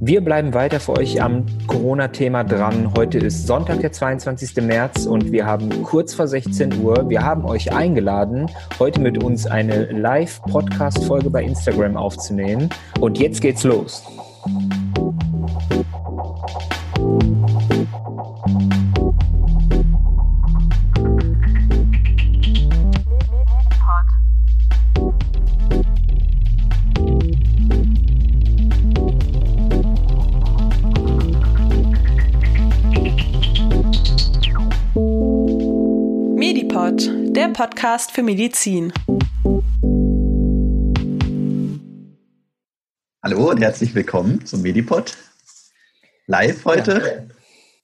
Wir bleiben weiter für euch am Corona-Thema dran. Heute ist Sonntag, der 22. März und wir haben kurz vor 16 Uhr. Wir haben euch eingeladen, heute mit uns eine Live-Podcast-Folge bei Instagram aufzunehmen. Und jetzt geht's los. Podcast für Medizin. Hallo und herzlich willkommen zum Medipod. Live heute.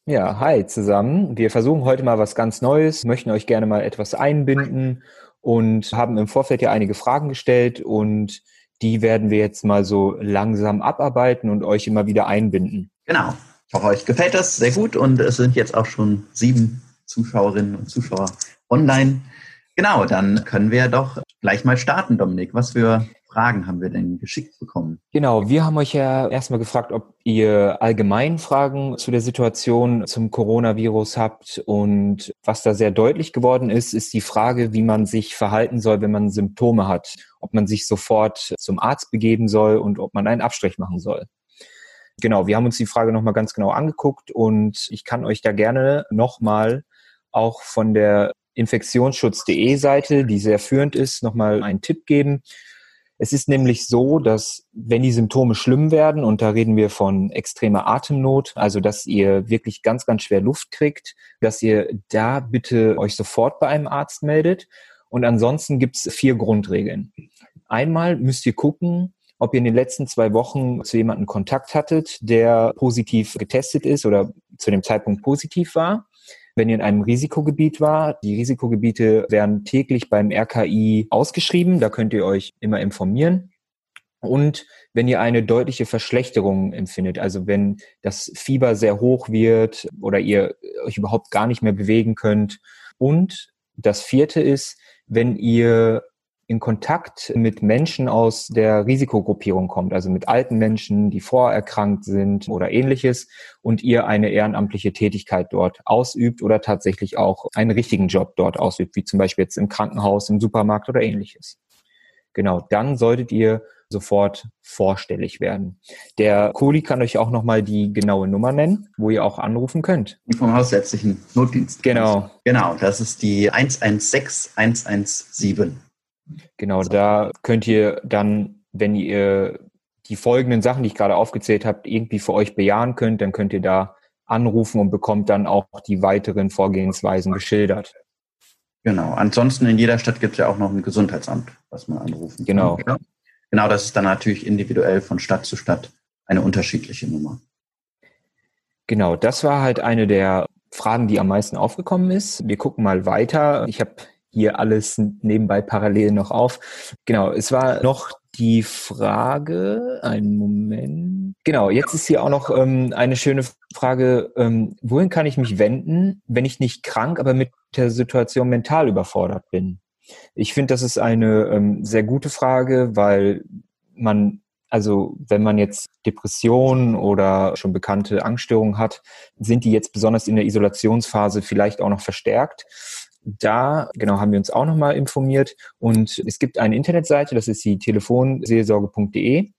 Ja. ja, hi zusammen. Wir versuchen heute mal was ganz Neues, möchten euch gerne mal etwas einbinden und haben im Vorfeld ja einige Fragen gestellt und die werden wir jetzt mal so langsam abarbeiten und euch immer wieder einbinden. Genau. Ich hoffe, euch gefällt das sehr gut und es sind jetzt auch schon sieben Zuschauerinnen und Zuschauer online. Genau, dann können wir doch gleich mal starten, Dominik. Was für Fragen haben wir denn geschickt bekommen? Genau, wir haben euch ja erstmal gefragt, ob ihr allgemein Fragen zu der Situation zum Coronavirus habt. Und was da sehr deutlich geworden ist, ist die Frage, wie man sich verhalten soll, wenn man Symptome hat. Ob man sich sofort zum Arzt begeben soll und ob man einen Abstrich machen soll. Genau, wir haben uns die Frage nochmal ganz genau angeguckt und ich kann euch da gerne nochmal auch von der infektionsschutz.de Seite, die sehr führend ist, nochmal einen Tipp geben. Es ist nämlich so, dass wenn die Symptome schlimm werden, und da reden wir von extremer Atemnot, also dass ihr wirklich ganz, ganz schwer Luft kriegt, dass ihr da bitte euch sofort bei einem Arzt meldet. Und ansonsten gibt es vier Grundregeln. Einmal müsst ihr gucken, ob ihr in den letzten zwei Wochen zu jemandem Kontakt hattet, der positiv getestet ist oder zu dem Zeitpunkt positiv war wenn ihr in einem Risikogebiet war. Die Risikogebiete werden täglich beim RKI ausgeschrieben. Da könnt ihr euch immer informieren. Und wenn ihr eine deutliche Verschlechterung empfindet, also wenn das Fieber sehr hoch wird oder ihr euch überhaupt gar nicht mehr bewegen könnt. Und das vierte ist, wenn ihr in Kontakt mit Menschen aus der Risikogruppierung kommt, also mit alten Menschen, die vorerkrankt sind oder ähnliches und ihr eine ehrenamtliche Tätigkeit dort ausübt oder tatsächlich auch einen richtigen Job dort ausübt, wie zum Beispiel jetzt im Krankenhaus, im Supermarkt oder ähnliches. Genau, dann solltet ihr sofort vorstellig werden. Der Kohli kann euch auch nochmal die genaue Nummer nennen, wo ihr auch anrufen könnt. Die vom Hausärztlichen Notdienst. Genau. Genau, das ist die 116 117. Genau, da könnt ihr dann, wenn ihr die folgenden Sachen, die ich gerade aufgezählt habe, irgendwie für euch bejahen könnt, dann könnt ihr da anrufen und bekommt dann auch die weiteren Vorgehensweisen geschildert. Genau. Ansonsten in jeder Stadt gibt es ja auch noch ein Gesundheitsamt, was man anrufen genau. kann. Genau. Genau, das ist dann natürlich individuell von Stadt zu Stadt eine unterschiedliche Nummer. Genau, das war halt eine der Fragen, die am meisten aufgekommen ist. Wir gucken mal weiter. Ich habe hier alles nebenbei parallel noch auf. Genau, es war noch die Frage, einen Moment. Genau, jetzt ist hier auch noch ähm, eine schöne Frage, ähm, wohin kann ich mich wenden, wenn ich nicht krank, aber mit der Situation mental überfordert bin? Ich finde, das ist eine ähm, sehr gute Frage, weil man, also wenn man jetzt Depressionen oder schon bekannte Angststörungen hat, sind die jetzt besonders in der Isolationsphase vielleicht auch noch verstärkt da, genau, haben wir uns auch nochmal informiert. Und es gibt eine Internetseite, das ist die telefonseelsorge.de.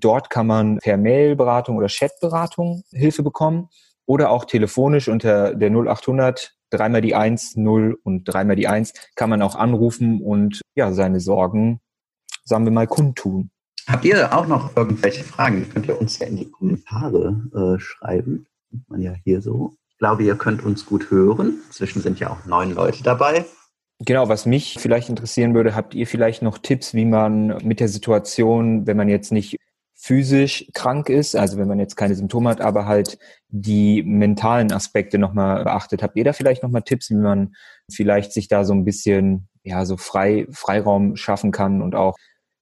Dort kann man per Mailberatung oder Chatberatung Hilfe bekommen oder auch telefonisch unter der 0800 dreimal die 1, 0 und dreimal die 1 kann man auch anrufen und ja, seine Sorgen, sagen wir mal, kundtun. Habt ihr auch noch irgendwelche Fragen? Könnt ihr uns ja in die Kommentare äh, schreiben. Sieht man ja hier so. Ich glaube, ihr könnt uns gut hören. Inzwischen sind ja auch neun Leute dabei. Genau, was mich vielleicht interessieren würde, habt ihr vielleicht noch Tipps, wie man mit der Situation, wenn man jetzt nicht physisch krank ist, also wenn man jetzt keine Symptome hat, aber halt die mentalen Aspekte nochmal beachtet. Habt ihr da vielleicht nochmal Tipps, wie man vielleicht sich da so ein bisschen, ja, so frei, Freiraum schaffen kann und auch,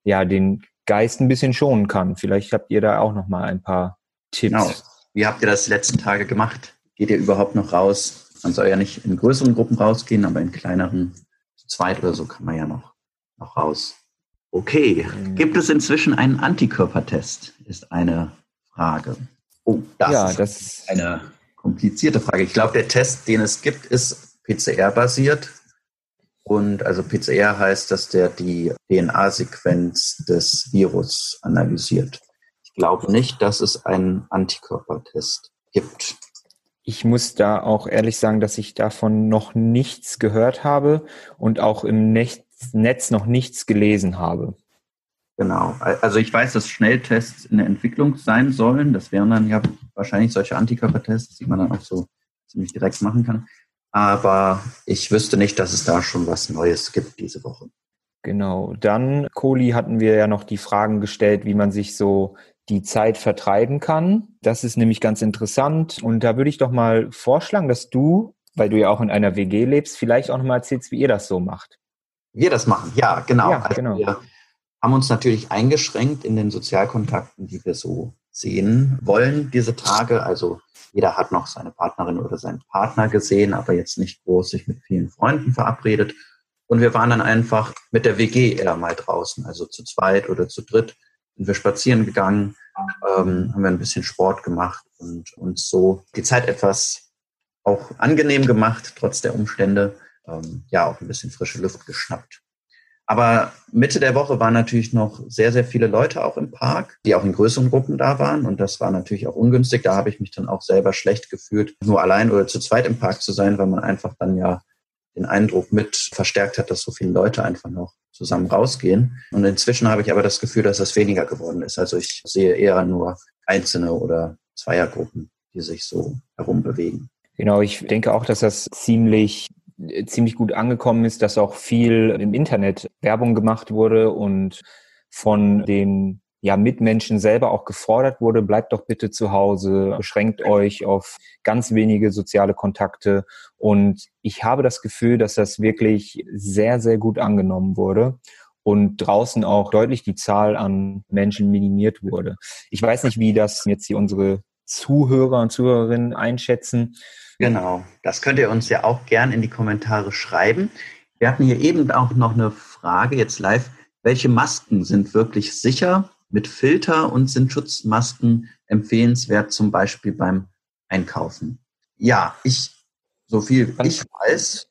ja, den Geist ein bisschen schonen kann? Vielleicht habt ihr da auch nochmal ein paar Tipps. Genau. Wie habt ihr das die letzten Tage gemacht? Geht ihr überhaupt noch raus? Man soll ja nicht in größeren Gruppen rausgehen, aber in kleineren, zu zweit oder so, kann man ja noch, noch raus. Okay. Gibt es inzwischen einen Antikörpertest? Ist eine Frage. Oh, das, ja, ist, das ist eine komplizierte Frage. Ich glaube, der Test, den es gibt, ist PCR-basiert. Und also PCR heißt, dass der die DNA-Sequenz des Virus analysiert. Ich glaube nicht, dass es einen Antikörpertest gibt. Ich muss da auch ehrlich sagen, dass ich davon noch nichts gehört habe und auch im Netz noch nichts gelesen habe. Genau. Also ich weiß, dass Schnelltests in der Entwicklung sein sollen. Das wären dann ja wahrscheinlich solche Antikörpertests, die man dann auch so ziemlich direkt machen kann. Aber ich wüsste nicht, dass es da schon was Neues gibt diese Woche. Genau. Dann, Kohli, hatten wir ja noch die Fragen gestellt, wie man sich so die Zeit vertreiben kann. Das ist nämlich ganz interessant. Und da würde ich doch mal vorschlagen, dass du, weil du ja auch in einer WG lebst, vielleicht auch noch mal erzählst, wie ihr das so macht. Wir das machen, ja, genau. Ja, also genau. Wir haben uns natürlich eingeschränkt in den Sozialkontakten, die wir so sehen wollen diese Tage. Also jeder hat noch seine Partnerin oder seinen Partner gesehen, aber jetzt nicht groß sich mit vielen Freunden verabredet. Und wir waren dann einfach mit der WG eher mal draußen, also zu zweit oder zu dritt sind wir spazieren gegangen, ähm, haben wir ein bisschen Sport gemacht und uns so die Zeit etwas auch angenehm gemacht, trotz der Umstände. Ähm, ja, auch ein bisschen frische Luft geschnappt. Aber Mitte der Woche waren natürlich noch sehr, sehr viele Leute auch im Park, die auch in größeren Gruppen da waren. Und das war natürlich auch ungünstig. Da habe ich mich dann auch selber schlecht gefühlt, nur allein oder zu zweit im Park zu sein, weil man einfach dann ja den Eindruck mit verstärkt hat, dass so viele Leute einfach noch zusammen rausgehen. Und inzwischen habe ich aber das Gefühl, dass das weniger geworden ist. Also ich sehe eher nur einzelne oder Zweiergruppen, die sich so herumbewegen. Genau, ich denke auch, dass das ziemlich ziemlich gut angekommen ist, dass auch viel im Internet Werbung gemacht wurde und von den ja, Mitmenschen selber auch gefordert wurde, bleibt doch bitte zu Hause, beschränkt euch auf ganz wenige soziale Kontakte. Und ich habe das Gefühl, dass das wirklich sehr, sehr gut angenommen wurde und draußen auch deutlich die Zahl an Menschen minimiert wurde. Ich weiß nicht, wie das jetzt hier unsere Zuhörer und Zuhörerinnen einschätzen. Genau, das könnt ihr uns ja auch gern in die Kommentare schreiben. Wir hatten hier eben auch noch eine Frage jetzt live. Welche Masken sind wirklich sicher mit Filter und sind Schutzmasken empfehlenswert, zum Beispiel beim Einkaufen? Ja, ich, so viel ich weiß,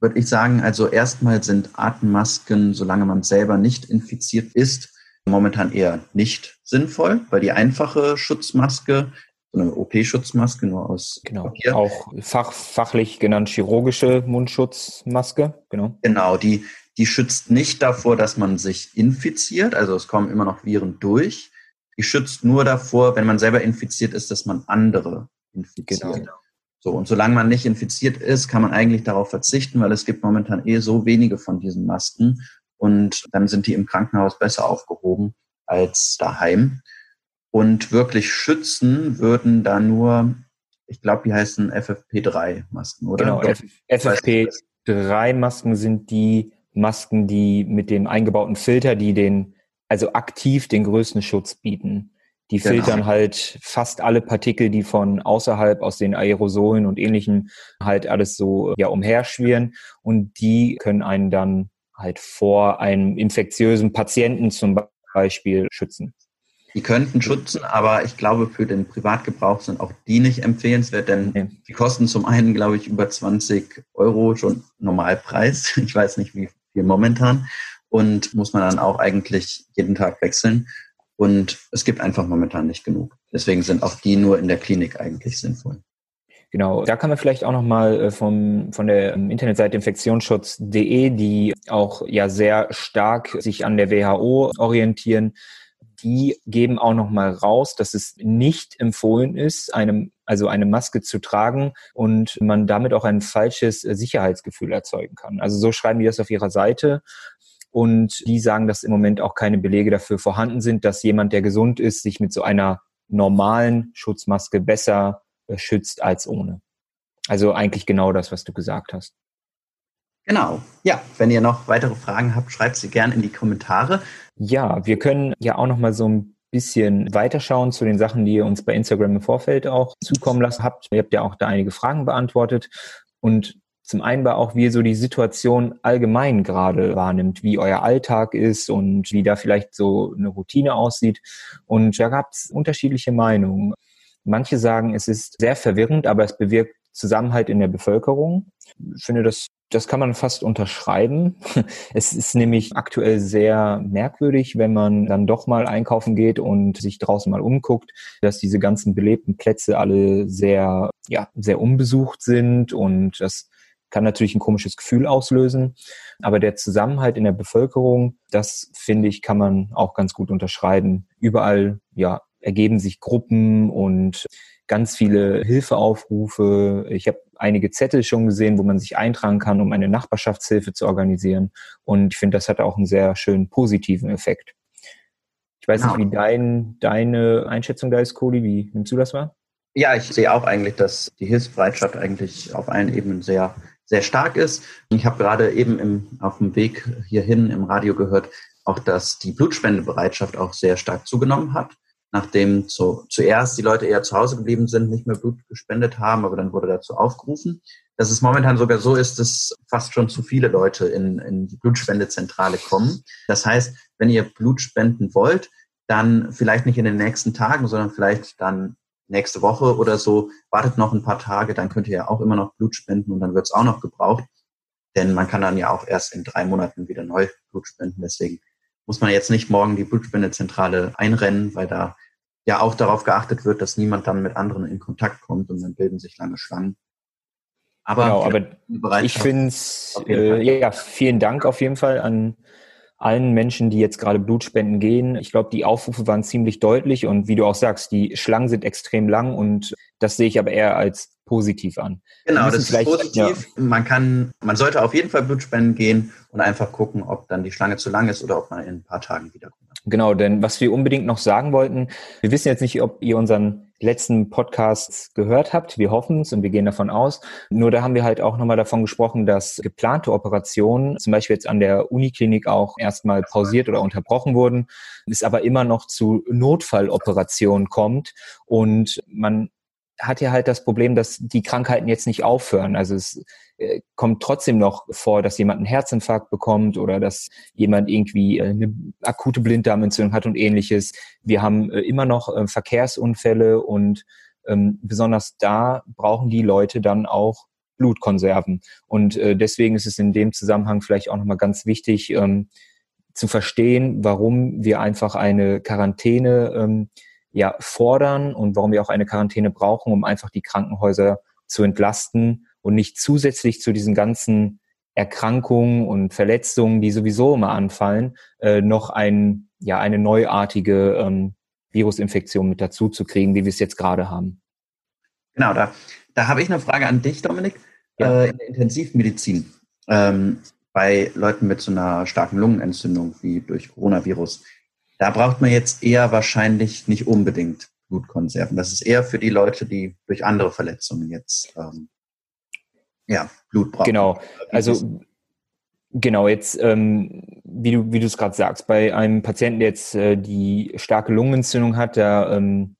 würde ich sagen, also erstmal sind Atemmasken, solange man selber nicht infiziert ist, momentan eher nicht sinnvoll, weil die einfache Schutzmaske so eine OP-Schutzmaske nur aus genau. Papier. Auch fach, fachlich genannt chirurgische Mundschutzmaske, genau. Genau, die, die schützt nicht davor, dass man sich infiziert, also es kommen immer noch Viren durch. Die schützt nur davor, wenn man selber infiziert ist, dass man andere infiziert. Genau. So, und solange man nicht infiziert ist, kann man eigentlich darauf verzichten, weil es gibt momentan eh so wenige von diesen Masken und dann sind die im Krankenhaus besser aufgehoben als daheim. Und wirklich schützen würden da nur, ich glaube, die heißen FFP3-Masken, oder? Genau, FFP3-Masken sind die Masken, die mit dem eingebauten Filter, die den, also aktiv den größten Schutz bieten. Die genau. filtern halt fast alle Partikel, die von außerhalb aus den Aerosolen und ähnlichen halt alles so ja umherschwirren und die können einen dann halt vor einem infektiösen Patienten zum Beispiel schützen. Die könnten schützen, aber ich glaube, für den Privatgebrauch sind auch die nicht empfehlenswert, denn okay. die kosten zum einen, glaube ich, über 20 Euro schon Normalpreis. Ich weiß nicht, wie viel momentan. Und muss man dann auch eigentlich jeden Tag wechseln. Und es gibt einfach momentan nicht genug. Deswegen sind auch die nur in der Klinik eigentlich sinnvoll. Genau, da kann man vielleicht auch nochmal äh, vom, von der ähm, Internetseite infektionsschutz.de, die auch ja sehr stark sich an der WHO orientieren, die geben auch noch mal raus, dass es nicht empfohlen ist, einem, also eine Maske zu tragen und man damit auch ein falsches Sicherheitsgefühl erzeugen kann. Also so schreiben die das auf ihrer Seite. Und die sagen, dass im Moment auch keine Belege dafür vorhanden sind, dass jemand, der gesund ist, sich mit so einer normalen Schutzmaske besser äh, schützt als ohne. Also eigentlich genau das, was du gesagt hast. Genau. Ja, wenn ihr noch weitere Fragen habt, schreibt sie gerne in die Kommentare. Ja, wir können ja auch noch mal so ein bisschen weiterschauen zu den Sachen, die ihr uns bei Instagram im Vorfeld auch zukommen lassen habt. Ihr habt ja auch da einige Fragen beantwortet. Und zum einen war auch, wie ihr so die Situation allgemein gerade wahrnimmt, wie euer Alltag ist und wie da vielleicht so eine Routine aussieht. Und da gab es unterschiedliche Meinungen. Manche sagen, es ist sehr verwirrend, aber es bewirkt Zusammenhalt in der Bevölkerung. Ich finde, das, das kann man fast unterschreiben. Es ist nämlich aktuell sehr merkwürdig, wenn man dann doch mal einkaufen geht und sich draußen mal umguckt, dass diese ganzen belebten Plätze alle sehr, ja, sehr unbesucht sind und das kann natürlich ein komisches Gefühl auslösen. Aber der Zusammenhalt in der Bevölkerung, das finde ich, kann man auch ganz gut unterschreiben. Überall, ja, ergeben sich Gruppen und ganz viele Hilfeaufrufe. Ich habe einige Zettel schon gesehen, wo man sich eintragen kann, um eine Nachbarschaftshilfe zu organisieren. Und ich finde, das hat auch einen sehr schönen positiven Effekt. Ich weiß nicht, wie dein, deine Einschätzung da ist, Cody. Wie nimmst du das wahr? Ja, ich sehe auch eigentlich, dass die Hilfsbereitschaft eigentlich auf allen Ebenen sehr, sehr stark ist. Ich habe gerade eben im, auf dem Weg hierhin im Radio gehört, auch dass die Blutspendebereitschaft auch sehr stark zugenommen hat nachdem zu, zuerst die Leute eher zu Hause geblieben sind, nicht mehr Blut gespendet haben, aber dann wurde dazu aufgerufen, dass es momentan sogar so ist, dass fast schon zu viele Leute in, in die Blutspendezentrale kommen. Das heißt, wenn ihr Blut spenden wollt, dann vielleicht nicht in den nächsten Tagen, sondern vielleicht dann nächste Woche oder so, wartet noch ein paar Tage, dann könnt ihr ja auch immer noch Blut spenden und dann wird es auch noch gebraucht. Denn man kann dann ja auch erst in drei Monaten wieder neu Blut spenden. Deswegen muss man jetzt nicht morgen die Blutspendezentrale einrennen, weil da ja auch darauf geachtet wird, dass niemand dann mit anderen in Kontakt kommt und dann bilden sich lange Schlangen. Aber, genau, aber ich finde es, äh, ja, vielen Dank auf jeden Fall an allen Menschen, die jetzt gerade Blutspenden gehen. Ich glaube, die Aufrufe waren ziemlich deutlich und wie du auch sagst, die Schlangen sind extrem lang und das sehe ich aber eher als positiv an. Genau, das ist positiv. Ja. Man kann, man sollte auf jeden Fall Blutspenden gehen und einfach gucken, ob dann die Schlange zu lang ist oder ob man in ein paar Tagen wiederkommt. Genau, denn was wir unbedingt noch sagen wollten, wir wissen jetzt nicht, ob ihr unseren letzten Podcast gehört habt. Wir hoffen es und wir gehen davon aus. Nur da haben wir halt auch nochmal davon gesprochen, dass geplante Operationen, zum Beispiel jetzt an der Uniklinik auch erstmal pausiert oder unterbrochen wurden, es aber immer noch zu Notfalloperationen kommt und man hat ja halt das Problem, dass die Krankheiten jetzt nicht aufhören. Also es kommt trotzdem noch vor, dass jemand einen Herzinfarkt bekommt oder dass jemand irgendwie äh, eine akute Blinddarmentzündung hat und ähnliches. Wir haben äh, immer noch äh, Verkehrsunfälle und ähm, besonders da brauchen die Leute dann auch Blutkonserven. Und deswegen ist es in dem Zusammenhang vielleicht auch nochmal ganz wichtig ähm, zu verstehen, warum wir einfach eine Quarantäne ähm, ja fordern und warum wir auch eine Quarantäne brauchen, um einfach die Krankenhäuser zu entlasten und nicht zusätzlich zu diesen ganzen Erkrankungen und Verletzungen, die sowieso immer anfallen, äh, noch ein, ja, eine neuartige ähm, Virusinfektion mit dazu zu kriegen, wie wir es jetzt gerade haben. Genau, da, da habe ich eine Frage an dich, Dominik. Ja. Äh, in der Intensivmedizin, ähm, bei Leuten mit so einer starken Lungenentzündung wie durch Coronavirus, da braucht man jetzt eher wahrscheinlich nicht unbedingt Blutkonserven. Das ist eher für die Leute, die durch andere Verletzungen jetzt ähm, ja, Blut brauchen. Genau, also genau, jetzt, ähm, wie du wie du es gerade sagst, bei einem Patienten, der jetzt äh, die starke Lungenentzündung hat, da ähm,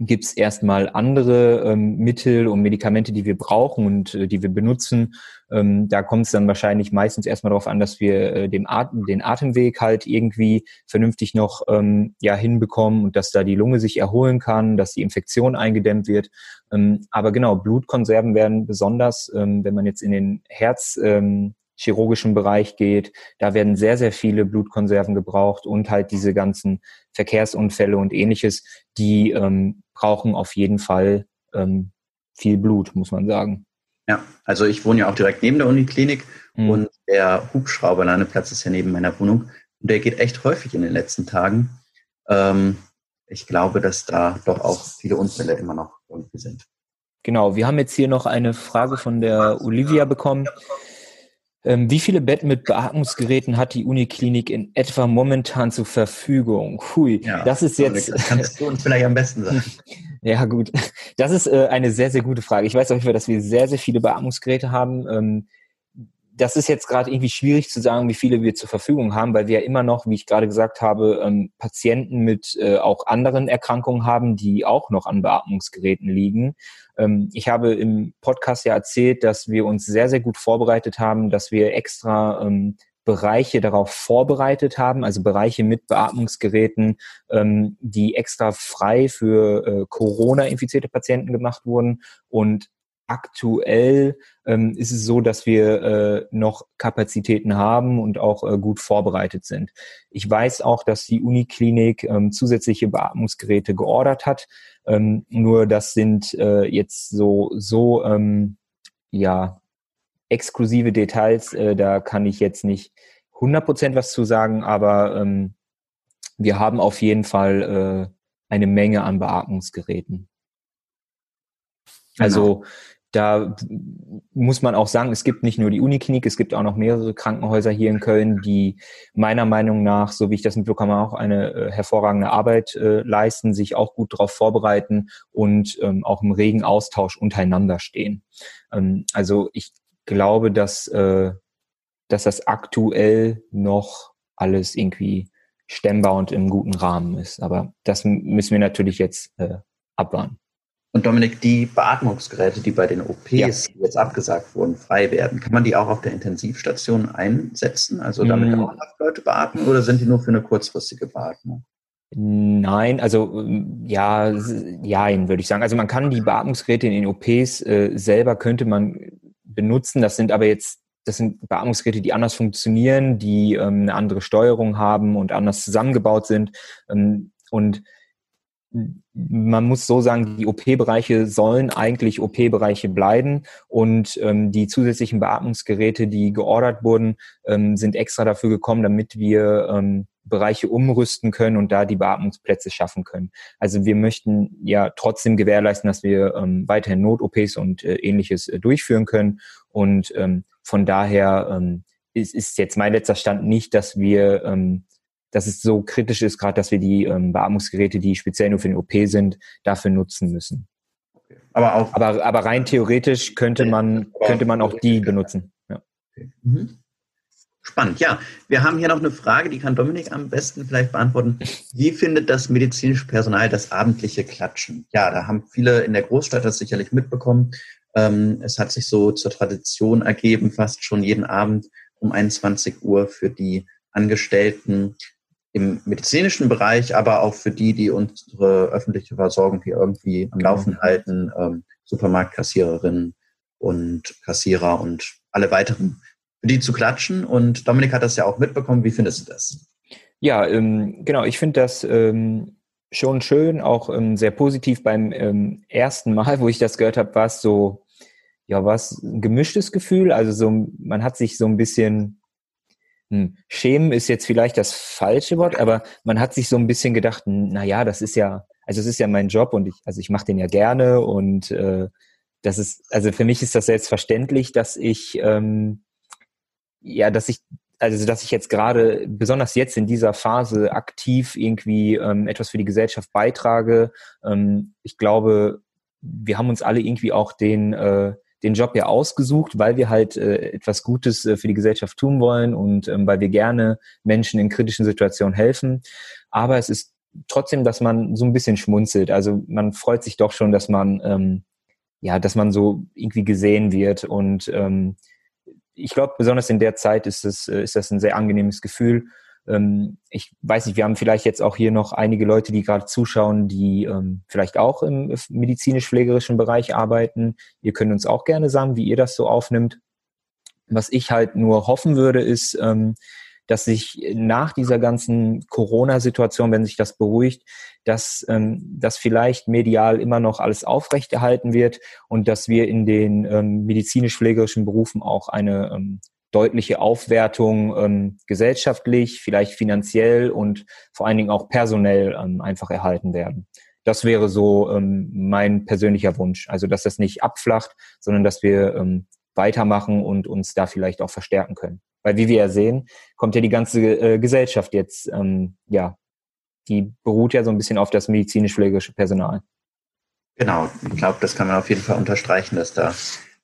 gibt es erstmal andere ähm, Mittel und Medikamente, die wir brauchen und äh, die wir benutzen. Ähm, da kommt es dann wahrscheinlich meistens erstmal darauf an, dass wir äh, dem Atem, den Atemweg halt irgendwie vernünftig noch ähm, ja, hinbekommen und dass da die Lunge sich erholen kann, dass die Infektion eingedämmt wird. Ähm, aber genau, Blutkonserven werden besonders, ähm, wenn man jetzt in den Herz ähm, chirurgischen Bereich geht. Da werden sehr, sehr viele Blutkonserven gebraucht und halt diese ganzen Verkehrsunfälle und ähnliches, die ähm, brauchen auf jeden Fall ähm, viel Blut, muss man sagen. Ja, also ich wohne ja auch direkt neben der Uniklinik mhm. und der Hubschrauberlandeplatz ist ja neben meiner Wohnung und der geht echt häufig in den letzten Tagen. Ähm, ich glaube, dass da doch auch viele Unfälle immer noch irgendwie sind. Genau, wir haben jetzt hier noch eine Frage von der Olivia bekommen. Ähm, wie viele Betten mit Beatmungsgeräten hat die Uniklinik in etwa momentan zur Verfügung? Hui, ja, das ist jetzt. Das kannst du uns vielleicht am besten sagen. ja, gut. Das ist äh, eine sehr, sehr gute Frage. Ich weiß auf jeden Fall, dass wir sehr, sehr viele Beatmungsgeräte haben. Ähm, das ist jetzt gerade irgendwie schwierig zu sagen, wie viele wir zur Verfügung haben, weil wir ja immer noch, wie ich gerade gesagt habe, ähm, Patienten mit äh, auch anderen Erkrankungen haben, die auch noch an Beatmungsgeräten liegen. Ähm, ich habe im Podcast ja erzählt, dass wir uns sehr, sehr gut vorbereitet haben, dass wir extra ähm, Bereiche darauf vorbereitet haben, also Bereiche mit Beatmungsgeräten, ähm, die extra frei für äh, Corona-infizierte Patienten gemacht wurden. Und aktuell ähm, ist es so, dass wir äh, noch Kapazitäten haben und auch äh, gut vorbereitet sind. Ich weiß auch, dass die Uniklinik ähm, zusätzliche Beatmungsgeräte geordert hat. Ähm, nur das sind äh, jetzt so so ähm, ja exklusive Details, äh, da kann ich jetzt nicht 100% was zu sagen, aber ähm, wir haben auf jeden Fall äh, eine Menge an Beatmungsgeräten. Also genau. Da muss man auch sagen, es gibt nicht nur die Uniklinik, es gibt auch noch mehrere Krankenhäuser hier in Köln, die meiner Meinung nach, so wie ich das mitbekomme, auch eine äh, hervorragende Arbeit äh, leisten, sich auch gut darauf vorbereiten und ähm, auch im regen Austausch untereinander stehen. Ähm, also ich glaube, dass, äh, dass das aktuell noch alles irgendwie stemmbar und im guten Rahmen ist. Aber das müssen wir natürlich jetzt äh, abwarten. Und Dominik, die Beatmungsgeräte, die bei den OPs ja. jetzt abgesagt wurden, frei werden, kann man die auch auf der Intensivstation einsetzen? Also damit mm. auch Leute beatmen oder sind die nur für eine kurzfristige Beatmung? Nein, also ja, ja, würde ich sagen. Also man kann die Beatmungsgeräte in den OPs äh, selber könnte man benutzen. Das sind aber jetzt, das sind Beatmungsgeräte, die anders funktionieren, die ähm, eine andere Steuerung haben und anders zusammengebaut sind. Ähm, und man muss so sagen, die OP-Bereiche sollen eigentlich OP-Bereiche bleiben und ähm, die zusätzlichen Beatmungsgeräte, die geordert wurden, ähm, sind extra dafür gekommen, damit wir ähm, Bereiche umrüsten können und da die Beatmungsplätze schaffen können. Also wir möchten ja trotzdem gewährleisten, dass wir ähm, weiterhin Not-OPs und äh, ähnliches äh, durchführen können. Und ähm, von daher ähm, ist, ist jetzt mein letzter Stand nicht, dass wir, ähm, dass es so kritisch ist, gerade dass wir die ähm, Beatmungsgeräte, die speziell nur für den OP sind, dafür nutzen müssen. Aber, auch aber, aber rein theoretisch könnte man, könnte man auch die benutzen. Ja. Okay. Mhm. Spannend, ja. Wir haben hier noch eine Frage, die kann Dominik am besten vielleicht beantworten. Wie findet das medizinische Personal das abendliche Klatschen? Ja, da haben viele in der Großstadt das sicherlich mitbekommen. Ähm, es hat sich so zur Tradition ergeben, fast schon jeden Abend um 21 Uhr für die Angestellten im medizinischen Bereich, aber auch für die, die unsere öffentliche Versorgung hier irgendwie am Laufen genau. halten, ähm, Supermarktkassiererinnen und Kassierer und alle weiteren für die zu klatschen. Und Dominik hat das ja auch mitbekommen. Wie findest du das? Ja, ähm, genau. Ich finde das ähm, schon schön, auch ähm, sehr positiv. Beim ähm, ersten Mal, wo ich das gehört habe, war es so, ja, was ein gemischtes Gefühl. Also so, man hat sich so ein bisschen schämen ist jetzt vielleicht das falsche Wort, aber man hat sich so ein bisschen gedacht, na ja, das ist ja, also es ist ja mein Job und ich, also ich mache den ja gerne und äh, das ist, also für mich ist das selbstverständlich, dass ich ähm, ja, dass ich also dass ich jetzt gerade, besonders jetzt in dieser Phase, aktiv irgendwie ähm, etwas für die Gesellschaft beitrage. Ähm, ich glaube, wir haben uns alle irgendwie auch den, äh, den Job ja ausgesucht, weil wir halt äh, etwas Gutes äh, für die Gesellschaft tun wollen und ähm, weil wir gerne Menschen in kritischen Situationen helfen. Aber es ist trotzdem, dass man so ein bisschen schmunzelt. Also man freut sich doch schon, dass man ähm, ja, dass man so irgendwie gesehen wird und ähm, ich glaube, besonders in der Zeit ist, es, äh, ist das ein sehr angenehmes Gefühl. Ähm, ich weiß nicht, wir haben vielleicht jetzt auch hier noch einige Leute, die gerade zuschauen, die ähm, vielleicht auch im medizinisch-pflegerischen Bereich arbeiten. Ihr könnt uns auch gerne sagen, wie ihr das so aufnimmt. Was ich halt nur hoffen würde, ist, ähm, dass sich nach dieser ganzen Corona-Situation, wenn sich das beruhigt, dass ähm, das vielleicht medial immer noch alles aufrechterhalten wird und dass wir in den ähm, medizinisch-pflegerischen Berufen auch eine ähm, deutliche Aufwertung ähm, gesellschaftlich, vielleicht finanziell und vor allen Dingen auch personell ähm, einfach erhalten werden. Das wäre so ähm, mein persönlicher Wunsch. Also, dass das nicht abflacht, sondern dass wir ähm, weitermachen und uns da vielleicht auch verstärken können. Weil wie wir ja sehen, kommt ja die ganze äh, Gesellschaft jetzt, ähm, ja, die beruht ja so ein bisschen auf das medizinisch-pflegerische Personal. Genau, ich glaube, das kann man auf jeden Fall unterstreichen, dass da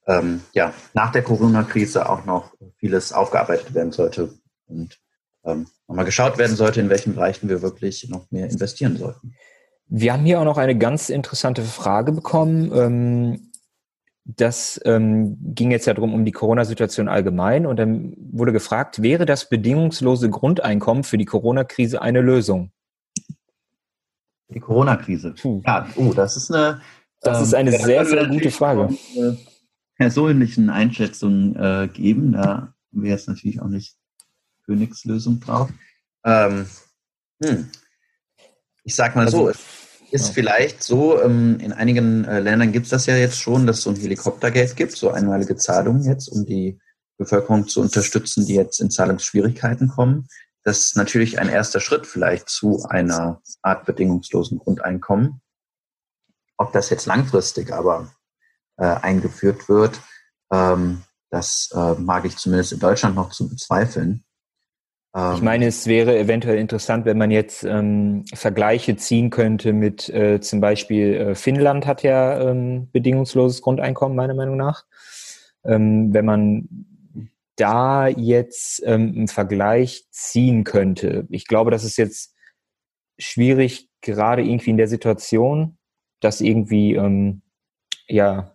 ähm, ja, nach der Corona-Krise auch noch vieles aufgearbeitet werden sollte und ähm, nochmal geschaut werden sollte, in welchen Bereichen wir wirklich noch mehr investieren sollten. Wir haben hier auch noch eine ganz interessante Frage bekommen. Ähm, das ähm, ging jetzt ja darum um die Corona-Situation allgemein und dann wurde gefragt, wäre das bedingungslose Grundeinkommen für die Corona-Krise eine Lösung? Die Corona-Krise. Ja, oh, das ist eine. Das ist eine ähm, sehr, sehr gute Frage. Persönlichen Einschätzungen äh, geben. Da haben wir jetzt natürlich auch nicht Königslösung drauf. Ähm, hm. Ich sag mal also, so, ist vielleicht so, ähm, in einigen äh, Ländern gibt es das ja jetzt schon, dass es so ein Helikoptergeld gibt, so einmalige Zahlungen jetzt, um die Bevölkerung zu unterstützen, die jetzt in Zahlungsschwierigkeiten kommen. Das ist natürlich ein erster Schritt vielleicht zu einer Art bedingungslosen Grundeinkommen. Ob das jetzt langfristig aber äh, eingeführt wird, ähm, das äh, mag ich zumindest in Deutschland noch zu bezweifeln. Ich ähm, meine, es wäre eventuell interessant, wenn man jetzt ähm, Vergleiche ziehen könnte mit äh, zum Beispiel äh, Finnland hat ja ähm, bedingungsloses Grundeinkommen, meiner Meinung nach. Ähm, wenn man da jetzt ähm, einen Vergleich ziehen könnte. Ich glaube, das ist jetzt schwierig, gerade irgendwie in der Situation, das irgendwie ja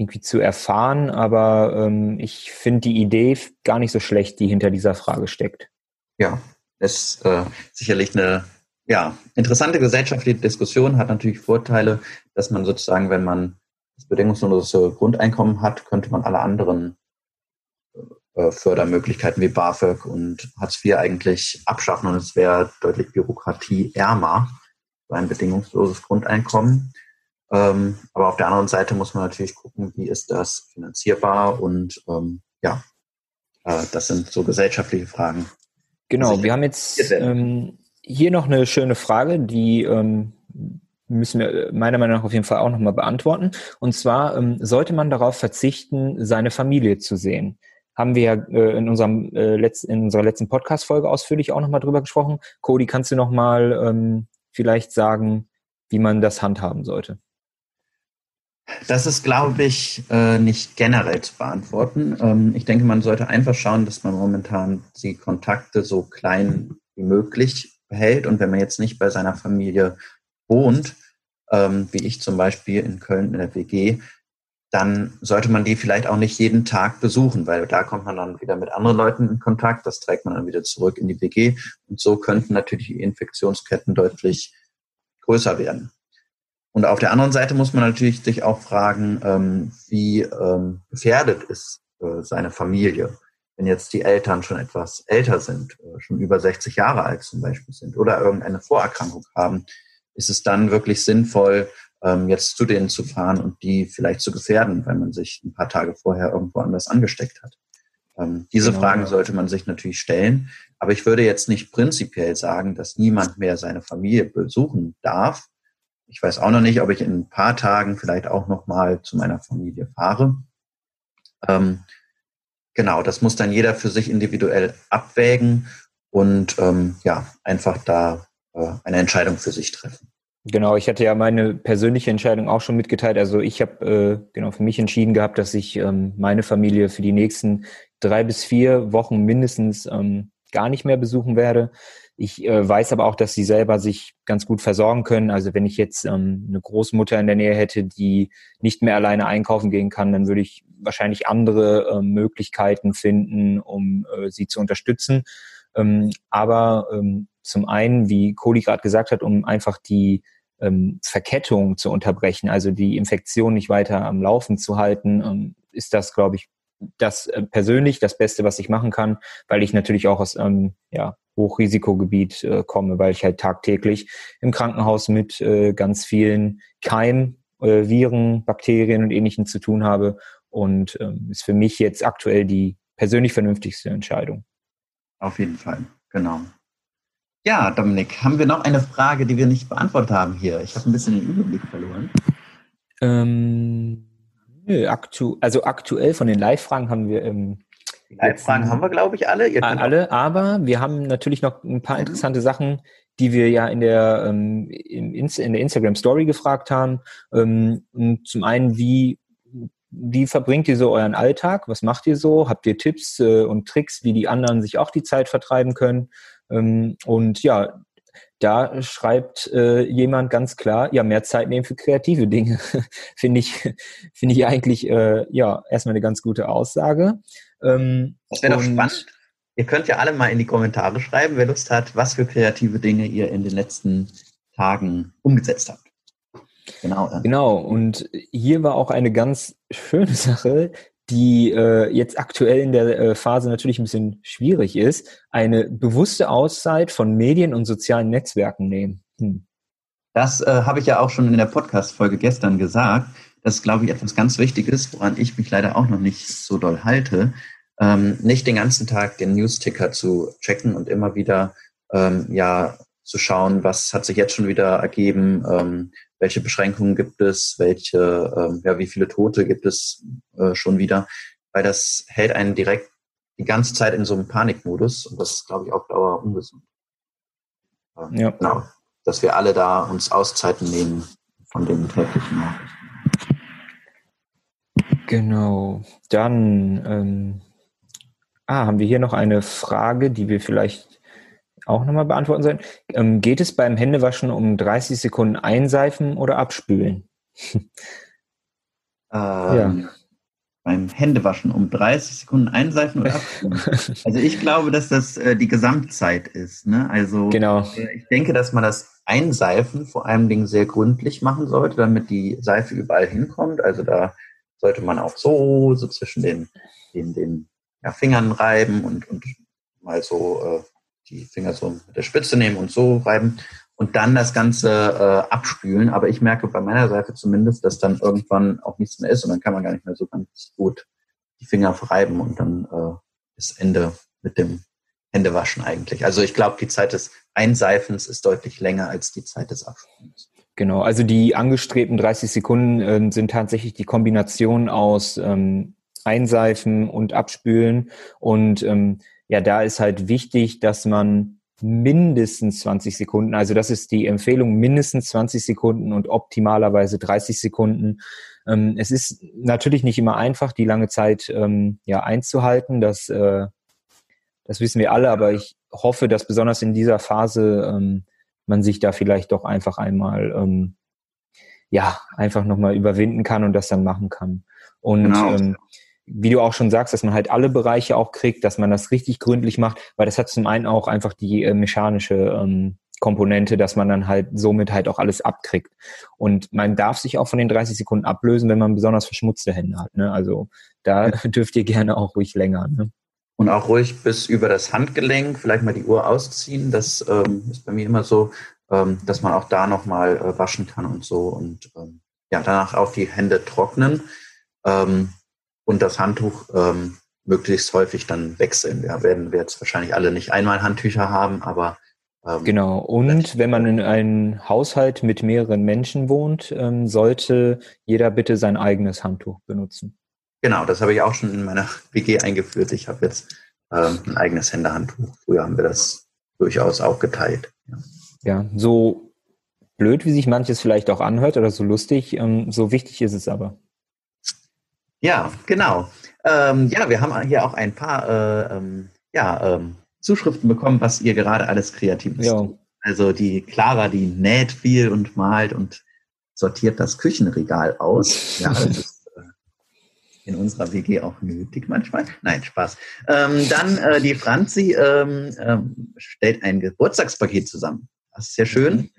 irgendwie zu erfahren, aber ähm, ich finde die Idee gar nicht so schlecht, die hinter dieser Frage steckt. Ja, das ist äh, sicherlich eine ja, interessante gesellschaftliche Diskussion, hat natürlich Vorteile, dass man sozusagen, wenn man das bedingungslose Grundeinkommen hat, könnte man alle anderen äh, Fördermöglichkeiten wie BAföG und Hartz IV eigentlich abschaffen und es wäre deutlich bürokratieärmer, so ein bedingungsloses Grundeinkommen. Ähm, aber auf der anderen Seite muss man natürlich gucken, wie ist das finanzierbar und ähm, ja, äh, das sind so gesellschaftliche Fragen. Genau, wir haben jetzt ähm, hier noch eine schöne Frage, die ähm, müssen wir meiner Meinung nach auf jeden Fall auch nochmal beantworten. Und zwar, ähm, sollte man darauf verzichten, seine Familie zu sehen? Haben wir ja äh, in, unserem, äh, Letz-, in unserer letzten Podcast-Folge ausführlich auch nochmal drüber gesprochen. Cody, kannst du nochmal ähm, vielleicht sagen, wie man das handhaben sollte? Das ist, glaube ich, äh, nicht generell zu beantworten. Ähm, ich denke, man sollte einfach schauen, dass man momentan die Kontakte so klein wie möglich behält. Und wenn man jetzt nicht bei seiner Familie wohnt, ähm, wie ich zum Beispiel in Köln in der WG, dann sollte man die vielleicht auch nicht jeden Tag besuchen, weil da kommt man dann wieder mit anderen Leuten in Kontakt, das trägt man dann wieder zurück in die WG und so könnten natürlich die Infektionsketten deutlich größer werden. Und auf der anderen Seite muss man natürlich sich auch fragen, ähm, wie ähm, gefährdet ist äh, seine Familie, wenn jetzt die Eltern schon etwas älter sind, äh, schon über 60 Jahre alt zum Beispiel sind oder irgendeine Vorerkrankung haben, ist es dann wirklich sinnvoll, ähm, jetzt zu denen zu fahren und die vielleicht zu gefährden, weil man sich ein paar Tage vorher irgendwo anders angesteckt hat. Ähm, diese genau, Fragen ja. sollte man sich natürlich stellen. Aber ich würde jetzt nicht prinzipiell sagen, dass niemand mehr seine Familie besuchen darf, ich weiß auch noch nicht, ob ich in ein paar Tagen vielleicht auch noch mal zu meiner Familie fahre. Ähm, genau, das muss dann jeder für sich individuell abwägen und ähm, ja, einfach da äh, eine Entscheidung für sich treffen. Genau, ich hatte ja meine persönliche Entscheidung auch schon mitgeteilt. Also ich habe äh, genau für mich entschieden gehabt, dass ich ähm, meine Familie für die nächsten drei bis vier Wochen mindestens ähm, gar nicht mehr besuchen werde. Ich äh, weiß aber auch, dass sie selber sich ganz gut versorgen können. Also wenn ich jetzt ähm, eine Großmutter in der Nähe hätte, die nicht mehr alleine einkaufen gehen kann, dann würde ich wahrscheinlich andere äh, Möglichkeiten finden, um äh, sie zu unterstützen. Ähm, aber ähm, zum einen, wie Kohli gerade gesagt hat, um einfach die ähm, Verkettung zu unterbrechen, also die Infektion nicht weiter am Laufen zu halten, ähm, ist das, glaube ich, das äh, persönlich das Beste, was ich machen kann, weil ich natürlich auch aus ähm, ja, Hochrisikogebiet äh, komme, weil ich halt tagtäglich im Krankenhaus mit äh, ganz vielen Keim, äh, Viren, Bakterien und Ähnlichem zu tun habe und ähm, ist für mich jetzt aktuell die persönlich vernünftigste Entscheidung. Auf jeden Fall, genau. Ja, Dominik, haben wir noch eine Frage, die wir nicht beantwortet haben hier? Ich habe ein bisschen den Überblick verloren. Ähm, nö, aktu also aktuell von den Live-Fragen haben wir ähm, Leitfragen haben wir, glaube ich, alle. Ihr alle, aber wir haben natürlich noch ein paar mhm. interessante Sachen, die wir ja in der, ähm, in, in der Instagram Story gefragt haben. Ähm, zum einen, wie wie verbringt ihr so euren Alltag? Was macht ihr so? Habt ihr Tipps äh, und Tricks, wie die anderen sich auch die Zeit vertreiben können? Ähm, und ja, da schreibt äh, jemand ganz klar, ja, mehr Zeit nehmen für kreative Dinge. finde ich, finde ich eigentlich, äh, ja, erstmal eine ganz gute Aussage. Ähm, das wäre doch spannend. Ihr könnt ja alle mal in die Kommentare schreiben, wer Lust hat, was für kreative Dinge ihr in den letzten Tagen umgesetzt habt. Genau. Ja. Genau. Und hier war auch eine ganz schöne Sache, die äh, jetzt aktuell in der äh, Phase natürlich ein bisschen schwierig ist, eine bewusste Auszeit von Medien und sozialen Netzwerken nehmen. Hm. Das äh, habe ich ja auch schon in der Podcast-Folge gestern gesagt. Das ist, glaube ich, etwas ganz Wichtiges, woran ich mich leider auch noch nicht so doll halte. Ähm, nicht den ganzen Tag den News-Ticker zu checken und immer wieder ähm, ja zu schauen, was hat sich jetzt schon wieder ergeben, ähm, welche Beschränkungen gibt es, welche, ähm, ja, wie viele Tote gibt es äh, schon wieder, weil das hält einen direkt die ganze Zeit in so einem Panikmodus und das ist, glaube ich, auf Dauer ungesund. Ähm, ja. Genau, dass wir alle da uns Auszeiten nehmen von den täglichen Nachrichten. Genau, dann ähm, ah, haben wir hier noch eine Frage, die wir vielleicht auch nochmal beantworten sollen. Ähm, geht es beim Händewaschen um 30 Sekunden einseifen oder abspülen? Ähm, ja. Beim Händewaschen um 30 Sekunden einseifen oder abspülen? also ich glaube, dass das äh, die Gesamtzeit ist. Ne? Also genau. Äh, ich denke, dass man das Einseifen vor allen Dingen sehr gründlich machen sollte, damit die Seife überall hinkommt. Also da sollte man auch so, so zwischen den, den, den ja, Fingern reiben und, und mal so äh, die Finger so mit der Spitze nehmen und so reiben und dann das Ganze äh, abspülen. Aber ich merke bei meiner Seite zumindest, dass dann irgendwann auch nichts mehr ist und dann kann man gar nicht mehr so ganz gut die Finger reiben und dann äh, ist Ende mit dem Händewaschen eigentlich. Also ich glaube, die Zeit des Einseifens ist deutlich länger als die Zeit des Abspülens. Genau, also die angestrebten 30 Sekunden äh, sind tatsächlich die Kombination aus ähm, Einseifen und Abspülen und ähm, ja, da ist halt wichtig, dass man mindestens 20 Sekunden, also das ist die Empfehlung, mindestens 20 Sekunden und optimalerweise 30 Sekunden. Ähm, es ist natürlich nicht immer einfach, die lange Zeit ähm, ja einzuhalten. Das, äh, das wissen wir alle, aber ich hoffe, dass besonders in dieser Phase ähm, man sich da vielleicht doch einfach einmal ähm, ja einfach nochmal überwinden kann und das dann machen kann. Und genau. Wie du auch schon sagst, dass man halt alle Bereiche auch kriegt, dass man das richtig gründlich macht, weil das hat zum einen auch einfach die äh, mechanische ähm, Komponente, dass man dann halt somit halt auch alles abkriegt. Und man darf sich auch von den 30 Sekunden ablösen, wenn man besonders verschmutzte Hände hat. Ne? Also da dürft ihr gerne auch ruhig länger. Ne? Und auch ruhig bis über das Handgelenk, vielleicht mal die Uhr ausziehen. Das ähm, ist bei mir immer so, ähm, dass man auch da nochmal äh, waschen kann und so. Und ähm, ja, danach auch die Hände trocknen. Ähm, und das Handtuch ähm, möglichst häufig dann wechseln. Ja, werden wir jetzt wahrscheinlich alle nicht einmal Handtücher haben, aber ähm, genau. Und wenn man in einem Haushalt mit mehreren Menschen wohnt, ähm, sollte jeder bitte sein eigenes Handtuch benutzen. Genau, das habe ich auch schon in meiner WG eingeführt. Ich habe jetzt ähm, ein eigenes Händehandtuch. Früher haben wir das durchaus auch geteilt. Ja. ja, so blöd, wie sich manches vielleicht auch anhört oder so lustig, ähm, so wichtig ist es aber. Ja, genau. Ähm, ja, wir haben hier auch ein paar äh, ähm, ja, ähm, Zuschriften bekommen, was ihr gerade alles Kreatives ja. tut. Also die Clara, die näht viel und malt und sortiert das Küchenregal aus. Ja, das ist äh, in unserer WG auch nötig manchmal. Nein, Spaß. Ähm, dann äh, die Franzi ähm, ähm, stellt ein Geburtstagspaket zusammen. Das ist sehr schön. Mhm.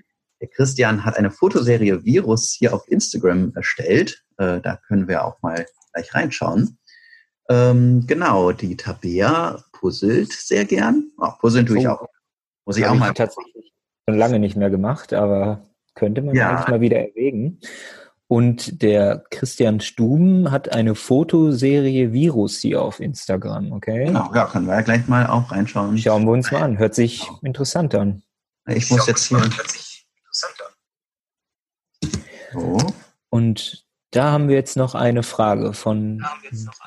Der Christian hat eine Fotoserie Virus hier auf Instagram erstellt. Äh, da können wir auch mal gleich reinschauen. Ähm, genau, die Tabea puzzelt sehr gern. Ach, puzzeln tue ich oh. auch. Muss ich auch mal. Ich tatsächlich schon lange nicht mehr gemacht, aber könnte man ja. eigentlich mal wieder erwägen. Und der Christian Stuben hat eine Fotoserie Virus hier auf Instagram, okay? Genau, ja, können wir ja gleich mal auch reinschauen. Schauen wir uns mal an. Hört sich interessant an. Ich muss jetzt hier. Hört sich interessant an. So. Und da haben wir jetzt noch eine Frage von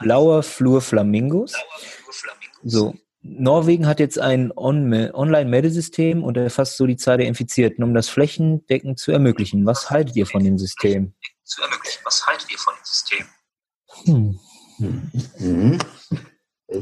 Blauer Flur Flamingos. So, Norwegen hat jetzt ein Online-Meldesystem und erfasst so die Zahl der Infizierten, um das flächendeckend zu ermöglichen. Was haltet ihr von dem System? Was haltet ihr von dem System? Hm. Mhm.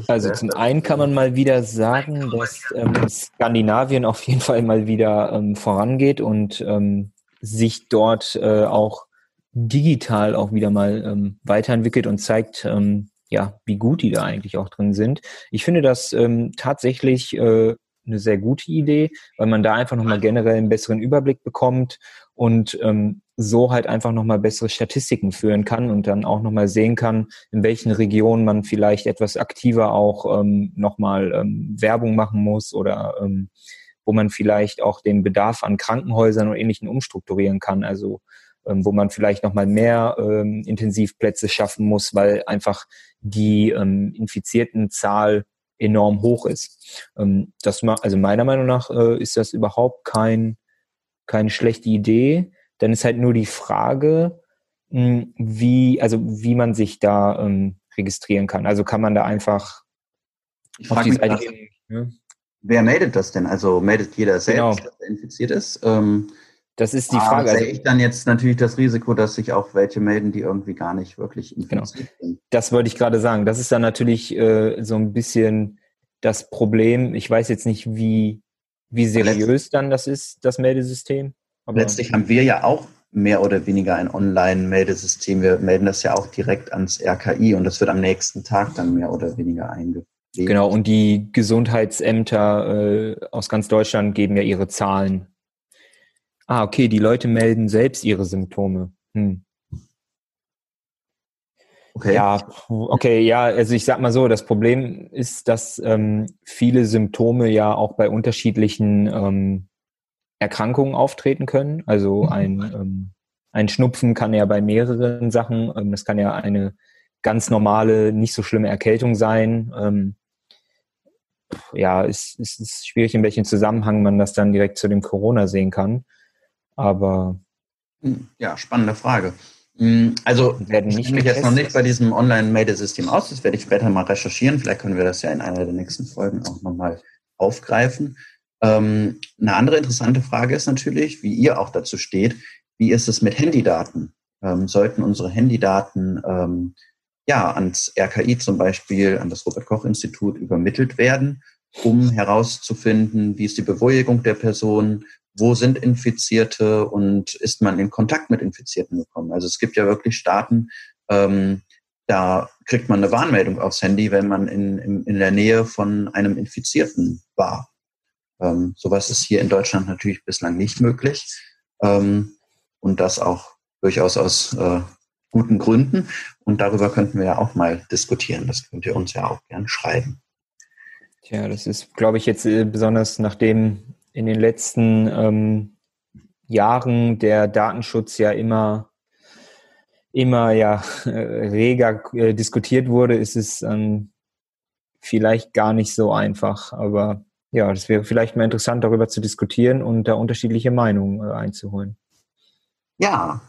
Also zum einen kann man mal wieder sagen, dass ähm, Skandinavien auf jeden Fall mal wieder ähm, vorangeht und ähm, sich dort äh, auch digital auch wieder mal ähm, weiterentwickelt und zeigt, ähm, ja, wie gut die da eigentlich auch drin sind. Ich finde das ähm, tatsächlich äh, eine sehr gute Idee, weil man da einfach nochmal generell einen besseren Überblick bekommt und ähm, so halt einfach nochmal bessere Statistiken führen kann und dann auch nochmal sehen kann, in welchen Regionen man vielleicht etwas aktiver auch ähm, nochmal ähm, Werbung machen muss oder ähm, wo man vielleicht auch den Bedarf an Krankenhäusern und ähnlichen umstrukturieren kann. Also ähm, wo man vielleicht nochmal mehr ähm, Intensivplätze schaffen muss, weil einfach die ähm, infizierten Zahl enorm hoch ist. Ähm, das also meiner Meinung nach äh, ist das überhaupt kein, keine schlechte Idee. Dann ist halt nur die Frage, mh, hm, wie, also wie man sich da ähm, registrieren kann. Also kann man da einfach ich auf die Seite gehen. Ja? Wer meldet das denn? Also meldet jeder selbst, genau. dass er infiziert ist? Ähm, das ist die ah, Frage. Also ich dann jetzt natürlich das Risiko, dass sich auch welche melden, die irgendwie gar nicht wirklich genau. infiziert genau. sind. Das wollte ich gerade sagen. Das ist dann natürlich äh, so ein bisschen das Problem. Ich weiß jetzt nicht, wie, wie seriös dann das ist, das Meldesystem. Aber letztlich haben wir ja auch mehr oder weniger ein Online-Meldesystem. Wir melden das ja auch direkt ans RKI und das wird am nächsten Tag dann mehr oder weniger eingepflegt. Genau, und die Gesundheitsämter äh, aus ganz Deutschland geben ja ihre Zahlen Ah, okay, die Leute melden selbst ihre Symptome. Hm. Okay. Ja, okay, ja, also ich sag mal so, das Problem ist, dass ähm, viele Symptome ja auch bei unterschiedlichen ähm, Erkrankungen auftreten können. Also mhm. ein, ähm, ein Schnupfen kann ja bei mehreren Sachen, ähm, das kann ja eine ganz normale, nicht so schlimme Erkältung sein. Ähm, ja, es, es ist schwierig, in welchem Zusammenhang man das dann direkt zu dem Corona sehen kann. Aber hm, ja, spannende Frage. Hm, also werden nicht ich mich jetzt noch nicht bei diesem Online-Meldesystem aus. Das werde ich später mal recherchieren. Vielleicht können wir das ja in einer der nächsten Folgen auch nochmal aufgreifen. Ähm, eine andere interessante Frage ist natürlich, wie ihr auch dazu steht. Wie ist es mit Handydaten? Ähm, sollten unsere Handydaten ähm, ja ans RKI zum Beispiel, an das Robert Koch Institut übermittelt werden, um herauszufinden, wie ist die Beruhigung der Person, wo sind Infizierte und ist man in Kontakt mit Infizierten gekommen. Also es gibt ja wirklich Staaten, ähm, da kriegt man eine Warnmeldung aufs Handy, wenn man in, in, in der Nähe von einem Infizierten war. Ähm, sowas ist hier in Deutschland natürlich bislang nicht möglich. Ähm, und das auch durchaus aus äh, guten Gründen. Und darüber könnten wir ja auch mal diskutieren. Das könnt ihr uns ja auch gern schreiben. Tja, das ist, glaube ich, jetzt äh, besonders nachdem in den letzten ähm, Jahren der Datenschutz ja immer immer ja äh, reger äh, diskutiert wurde, ist es ähm, vielleicht gar nicht so einfach. Aber ja, das wäre vielleicht mal interessant, darüber zu diskutieren und da unterschiedliche Meinungen äh, einzuholen. Ja,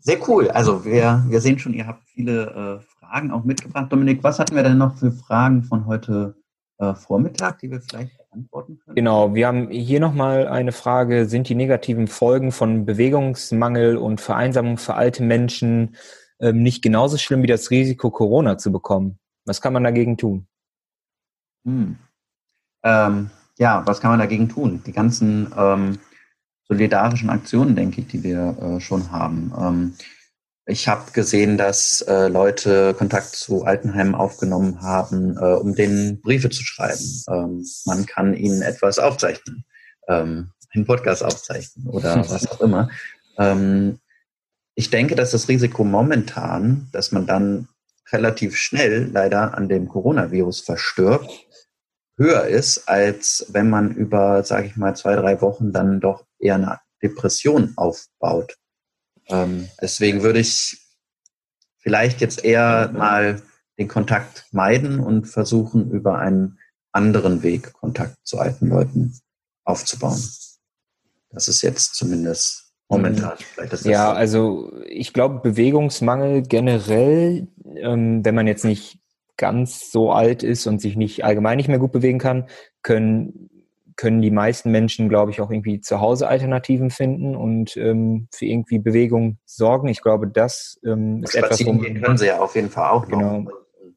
sehr cool. Also wir, wir sehen schon, ihr habt viele äh, Fragen auch mitgebracht. Dominik, was hatten wir denn noch für Fragen von heute äh, Vormittag, die wir vielleicht beantworten können? Genau, wir haben hier nochmal eine Frage, sind die negativen Folgen von Bewegungsmangel und Vereinsamung für alte Menschen ähm, nicht genauso schlimm wie das Risiko, Corona zu bekommen? Was kann man dagegen tun? Hm. Ähm, ja, was kann man dagegen tun? Die ganzen ähm, solidarischen Aktionen, denke ich, die wir äh, schon haben. Ich habe gesehen, dass äh, Leute Kontakt zu Altenheimen aufgenommen haben, äh, um denen Briefe zu schreiben. Ähm, man kann ihnen etwas aufzeichnen, ähm, einen Podcast aufzeichnen oder was auch immer. Ähm, ich denke, dass das Risiko momentan, dass man dann relativ schnell leider an dem Coronavirus verstirbt, höher ist, als wenn man über, sage ich mal, zwei, drei Wochen dann doch eher eine Depression aufbaut. Ähm, deswegen würde ich vielleicht jetzt eher mal den Kontakt meiden und versuchen, über einen anderen Weg Kontakt zu alten Leuten aufzubauen. Das ist jetzt zumindest momentan. ja, so. also ich glaube, Bewegungsmangel generell, ähm, wenn man jetzt nicht ganz so alt ist und sich nicht allgemein nicht mehr gut bewegen kann, können können die meisten Menschen, glaube ich, auch irgendwie zu Hause Alternativen finden und ähm, für irgendwie Bewegung sorgen. Ich glaube, das ähm, ist etwas, wo man, können sie ja auf jeden Fall auch. Genau. Noch.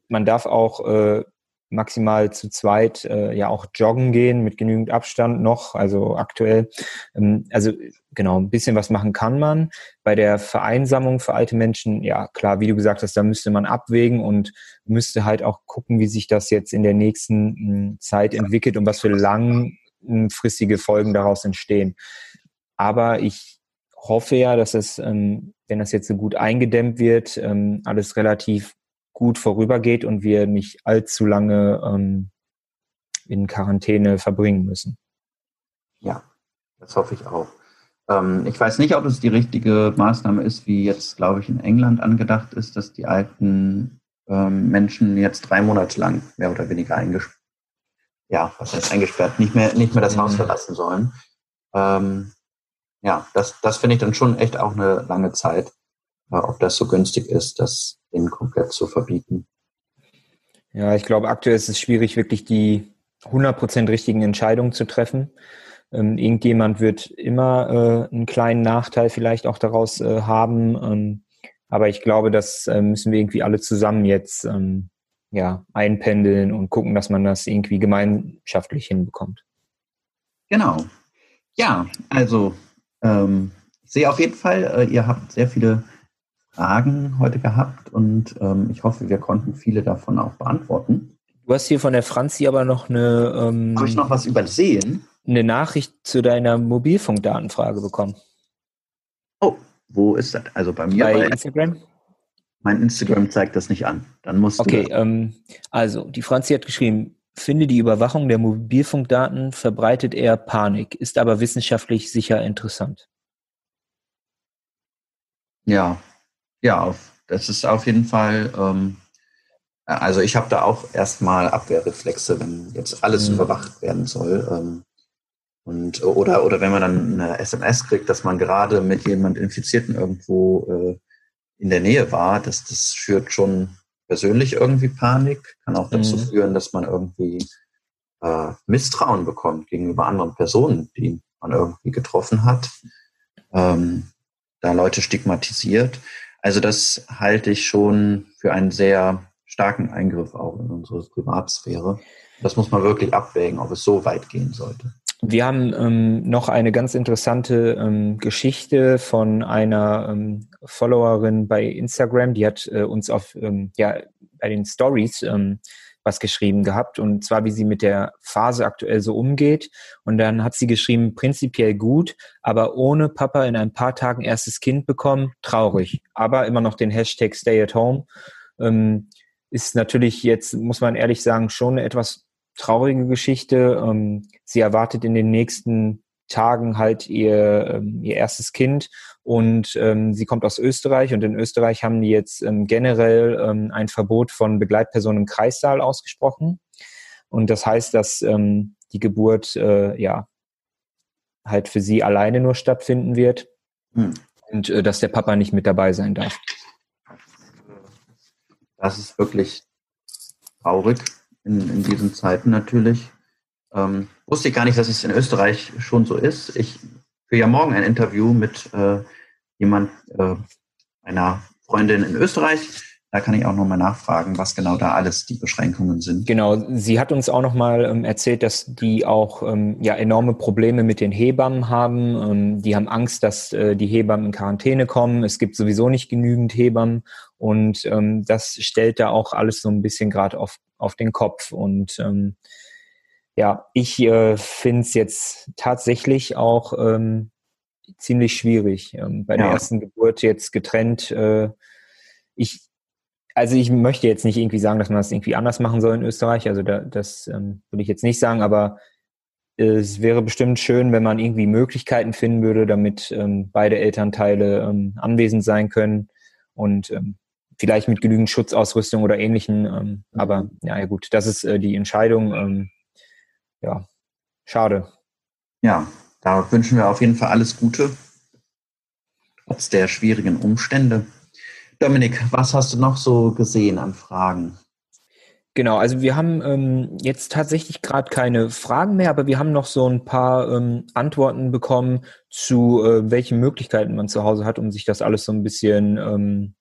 Man darf auch äh, maximal zu zweit äh, ja auch joggen gehen mit genügend Abstand noch, also aktuell. Ähm, also genau, ein bisschen was machen kann man. Bei der Vereinsamung für alte Menschen, ja klar, wie du gesagt hast, da müsste man abwägen und müsste halt auch gucken, wie sich das jetzt in der nächsten hm, Zeit entwickelt und was für langfristige Folgen daraus entstehen. Aber ich hoffe ja, dass es, ähm, wenn das jetzt so gut eingedämmt wird, ähm, alles relativ gut vorübergeht und wir nicht allzu lange ähm, in Quarantäne verbringen müssen. Ja, das hoffe ich auch. Ich weiß nicht, ob es die richtige Maßnahme ist, wie jetzt, glaube ich, in England angedacht ist, dass die alten Menschen jetzt drei Monate lang mehr oder weniger eingesperrt, ja, was heißt eingesperrt, nicht mehr, nicht mehr das Haus mhm. verlassen sollen. Ähm, ja, das, das finde ich dann schon echt auch eine lange Zeit, äh, ob das so günstig ist, das den komplett zu verbieten. Ja, ich glaube, aktuell ist es schwierig, wirklich die 100% richtigen Entscheidungen zu treffen. Ähm, irgendjemand wird immer äh, einen kleinen Nachteil vielleicht auch daraus äh, haben. Ähm, aber ich glaube, das äh, müssen wir irgendwie alle zusammen jetzt ähm, ja, einpendeln und gucken, dass man das irgendwie gemeinschaftlich hinbekommt. Genau. Ja, also ähm, ich sehe auf jeden Fall, äh, ihr habt sehr viele Fragen heute gehabt und ähm, ich hoffe, wir konnten viele davon auch beantworten. Du hast hier von der Franzi aber noch eine. Ähm, Habe ich noch was übersehen? Eine Nachricht zu deiner Mobilfunkdatenfrage bekommen. Oh, wo ist das? Also bei mir. Bei, bei Instagram? Mein Instagram zeigt das nicht an. Dann musst okay, du. Okay, ähm, also die Franzi hat geschrieben, finde die Überwachung der Mobilfunkdaten verbreitet eher Panik, ist aber wissenschaftlich sicher interessant. Ja, ja, das ist auf jeden Fall, ähm, also ich habe da auch erstmal Abwehrreflexe, wenn jetzt alles mhm. überwacht werden soll. Ähm, und, oder, oder wenn man dann eine SMS kriegt, dass man gerade mit jemand Infizierten irgendwo äh, in der Nähe war, das, das schürt schon persönlich irgendwie Panik, kann auch dazu mhm. führen, dass man irgendwie äh, Misstrauen bekommt gegenüber anderen Personen, die man irgendwie getroffen hat. Ähm, da Leute stigmatisiert. Also das halte ich schon für einen sehr starken Eingriff auch in unsere Privatsphäre. Das muss man wirklich abwägen, ob es so weit gehen sollte. Wir haben ähm, noch eine ganz interessante ähm, Geschichte von einer ähm, Followerin bei Instagram, die hat äh, uns auf ähm, ja bei den Stories ähm, was geschrieben gehabt. Und zwar wie sie mit der Phase aktuell so umgeht. Und dann hat sie geschrieben prinzipiell gut, aber ohne Papa in ein paar Tagen erstes Kind bekommen, traurig, aber immer noch den Hashtag Stay at Home. Ähm, ist natürlich jetzt muss man ehrlich sagen schon etwas traurige Geschichte. Ähm, sie erwartet in den nächsten Tagen halt ihr, ähm, ihr erstes Kind und ähm, sie kommt aus Österreich und in Österreich haben die jetzt ähm, generell ähm, ein Verbot von Begleitpersonen im Kreissaal ausgesprochen. Und das heißt, dass ähm, die Geburt äh, ja halt für sie alleine nur stattfinden wird hm. und äh, dass der Papa nicht mit dabei sein darf. Das ist wirklich traurig in, in diesen Zeiten natürlich. Ähm, wusste ich gar nicht, dass es in Österreich schon so ist. Ich führe ja morgen ein Interview mit äh, jemand, äh, einer Freundin in Österreich. Da kann ich auch nochmal nachfragen, was genau da alles die Beschränkungen sind. Genau, sie hat uns auch nochmal ähm, erzählt, dass die auch ähm, ja enorme Probleme mit den Hebammen haben. Ähm, die haben Angst, dass äh, die Hebammen in Quarantäne kommen. Es gibt sowieso nicht genügend Hebammen und ähm, das stellt da auch alles so ein bisschen gerade auf, auf den Kopf. Und ähm, ja, ich äh, finde es jetzt tatsächlich auch ähm, ziemlich schwierig. Ähm, bei ja. der ersten Geburt jetzt getrennt. Äh, ich, also ich möchte jetzt nicht irgendwie sagen, dass man das irgendwie anders machen soll in Österreich. Also da, das ähm, würde ich jetzt nicht sagen, aber es wäre bestimmt schön, wenn man irgendwie Möglichkeiten finden würde, damit ähm, beide Elternteile ähm, anwesend sein können und ähm, vielleicht mit genügend Schutzausrüstung oder ähnlichen. Ähm, mhm. Aber ja, ja, gut, das ist äh, die Entscheidung. Ähm, ja, schade. Ja, da wünschen wir auf jeden Fall alles Gute, trotz der schwierigen Umstände. Dominik, was hast du noch so gesehen an Fragen? Genau, also wir haben ähm, jetzt tatsächlich gerade keine Fragen mehr, aber wir haben noch so ein paar ähm, Antworten bekommen zu äh, welchen Möglichkeiten man zu Hause hat, um sich das alles so ein bisschen ähm,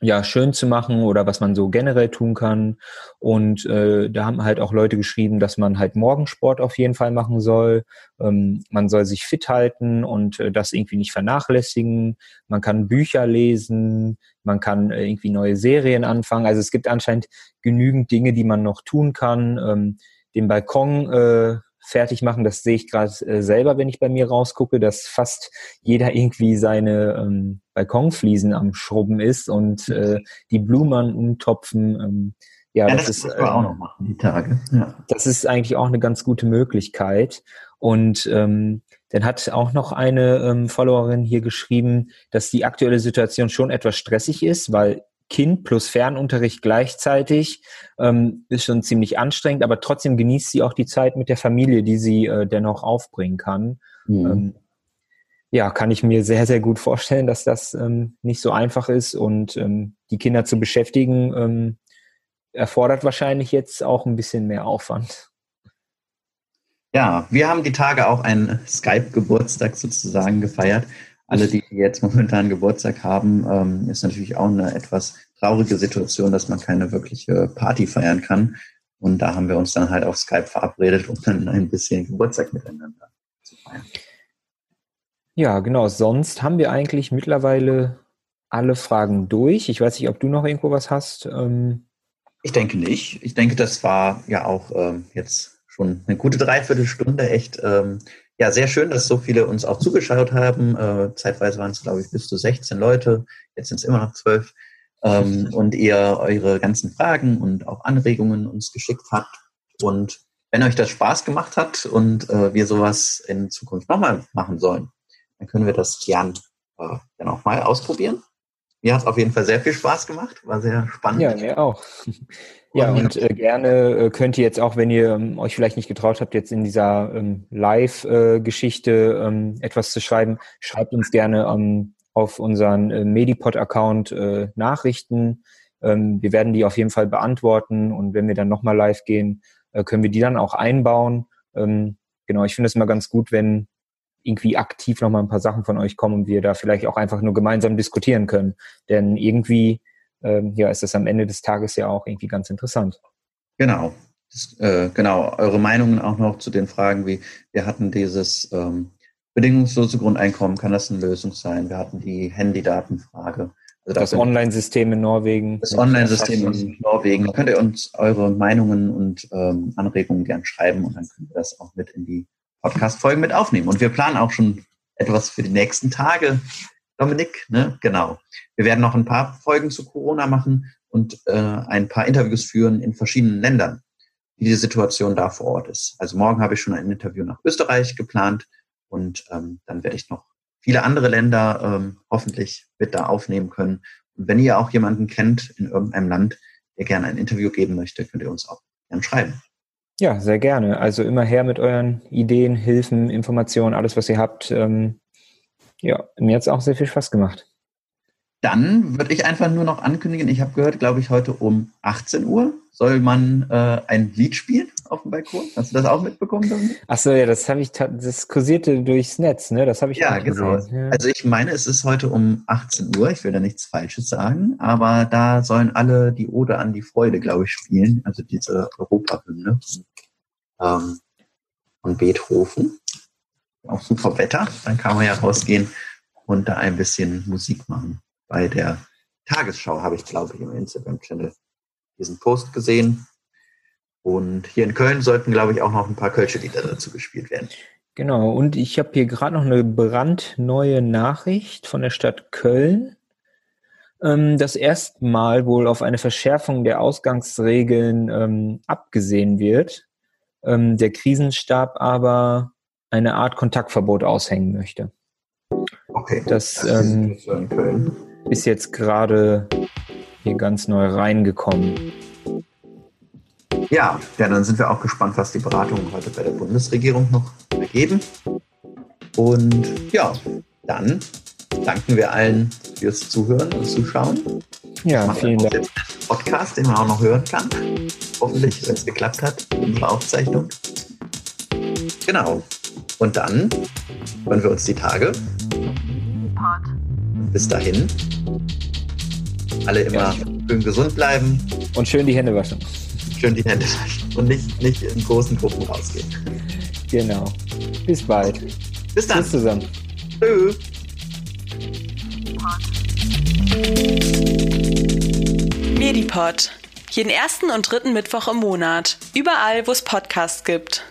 ja schön zu machen oder was man so generell tun kann. Und äh, da haben halt auch Leute geschrieben, dass man halt Morgensport auf jeden Fall machen soll. Ähm, man soll sich fit halten und äh, das irgendwie nicht vernachlässigen. Man kann Bücher lesen, man kann äh, irgendwie neue Serien anfangen. Also es gibt anscheinend genügend Dinge, die man noch tun kann. Ähm, den Balkon äh, fertig machen, das sehe ich gerade äh, selber, wenn ich bei mir rausgucke, dass fast jeder irgendwie seine ähm, Balkonfliesen am Schrubben ist und äh, die Blumen umtopfen. Ähm, ja, ja, das, das ist äh, auch noch machen, die Tage. Ja. Das ist eigentlich auch eine ganz gute Möglichkeit. Und ähm, dann hat auch noch eine ähm, Followerin hier geschrieben, dass die aktuelle Situation schon etwas stressig ist, weil Kind plus Fernunterricht gleichzeitig ähm, ist schon ziemlich anstrengend, aber trotzdem genießt sie auch die Zeit mit der Familie, die sie äh, dennoch aufbringen kann. Mhm. Ähm, ja, kann ich mir sehr, sehr gut vorstellen, dass das ähm, nicht so einfach ist und ähm, die Kinder zu beschäftigen ähm, erfordert wahrscheinlich jetzt auch ein bisschen mehr Aufwand. Ja, wir haben die Tage auch einen Skype-Geburtstag sozusagen gefeiert. Alle, die jetzt momentan Geburtstag haben, ähm, ist natürlich auch eine etwas traurige Situation, dass man keine wirkliche Party feiern kann. Und da haben wir uns dann halt auf Skype verabredet, um dann ein bisschen Geburtstag miteinander zu feiern. Ja, genau. Sonst haben wir eigentlich mittlerweile alle Fragen durch. Ich weiß nicht, ob du noch irgendwo was hast. Ähm ich denke nicht. Ich denke, das war ja auch ähm, jetzt schon eine gute Dreiviertelstunde. Echt ähm, ja, sehr schön, dass so viele uns auch zugeschaut haben. Äh, zeitweise waren es, glaube ich, bis zu 16 Leute. Jetzt sind es immer noch zwölf. Ähm, und ihr eure ganzen Fragen und auch Anregungen uns geschickt habt. Und wenn euch das Spaß gemacht hat und äh, wir sowas in Zukunft nochmal machen sollen, dann können wir das gern äh, dann auch mal ausprobieren. Mir hat es auf jeden Fall sehr viel Spaß gemacht, war sehr spannend. Ja, mir auch. Ja, und äh, gerne äh, könnt ihr jetzt auch, wenn ihr ähm, euch vielleicht nicht getraut habt, jetzt in dieser ähm, Live-Geschichte ähm, etwas zu schreiben, schreibt uns gerne ähm, auf unseren äh, Medipod-Account äh, Nachrichten. Ähm, wir werden die auf jeden Fall beantworten und wenn wir dann nochmal live gehen, äh, können wir die dann auch einbauen. Ähm, genau, ich finde es immer ganz gut, wenn irgendwie aktiv nochmal ein paar Sachen von euch kommen und wir da vielleicht auch einfach nur gemeinsam diskutieren können. Denn irgendwie ähm, ja, ist das am Ende des Tages ja auch irgendwie ganz interessant. Genau. Das, äh, genau, eure Meinungen auch noch zu den Fragen, wie wir hatten dieses ähm, bedingungslose Grundeinkommen, kann das eine Lösung sein? Wir hatten die Handydatenfrage. Also das Online-System in Norwegen. Das Online-System in Norwegen. Da könnt ihr uns eure Meinungen und ähm, Anregungen gern schreiben und dann können wir das auch mit in die Podcast-Folgen mit aufnehmen. Und wir planen auch schon etwas für die nächsten Tage. Dominik, ne? Genau. Wir werden noch ein paar Folgen zu Corona machen und äh, ein paar Interviews führen in verschiedenen Ländern, wie die Situation da vor Ort ist. Also morgen habe ich schon ein Interview nach Österreich geplant und ähm, dann werde ich noch viele andere Länder ähm, hoffentlich mit da aufnehmen können. Und wenn ihr auch jemanden kennt in irgendeinem Land, der gerne ein Interview geben möchte, könnt ihr uns auch gerne schreiben. Ja, sehr gerne. Also immer her mit euren Ideen, Hilfen, Informationen, alles, was ihr habt. Ähm, ja, mir hat es auch sehr viel Spaß gemacht. Dann würde ich einfach nur noch ankündigen, ich habe gehört, glaube ich, heute um 18 Uhr soll man äh, ein Lied spielen auf dem Balkon. Hast du das auch mitbekommen? Dominik? Ach so, ja, das habe ich, das kursierte durchs Netz, ne? Das habe ich ja genau. Ja. Also ich meine, es ist heute um 18 Uhr. Ich will da nichts Falsches sagen, aber da sollen alle die Ode an die Freude, glaube ich, spielen. Also diese Europahymne ähm, von Beethoven auch super Wetter. Dann kann man ja rausgehen und da ein bisschen Musik machen. Bei der Tagesschau habe ich, glaube ich, im Instagram-Channel diesen Post gesehen. Und hier in Köln sollten, glaube ich, auch noch ein paar Kölsche Lieder dazu gespielt werden. Genau, und ich habe hier gerade noch eine brandneue Nachricht von der Stadt Köln. Ähm, das erste Mal wohl auf eine Verschärfung der Ausgangsregeln ähm, abgesehen wird. Ähm, der Krisenstab aber eine Art Kontaktverbot aushängen möchte. Okay. Das, das ähm, ist jetzt gerade hier ganz neu reingekommen. Ja, ja, dann sind wir auch gespannt, was die Beratungen heute bei der Bundesregierung noch ergeben. Und ja, dann danken wir allen fürs Zuhören und Zuschauen. Ja, vielen Dank. Podcast, den man auch noch hören kann. hoffentlich, wenn es geklappt hat, unsere Aufzeichnung. Genau. Und dann hören wir uns die Tage. Bis dahin. Alle immer ja. schön gesund bleiben. Und schön die Hände waschen. Schön die Hände waschen. Und nicht, nicht in großen Gruppen rausgehen. Genau. Bis bald. Bis dann. Tschüss zusammen. Tschüss. Medipod. Jeden ersten und dritten Mittwoch im Monat. Überall, wo es Podcasts gibt.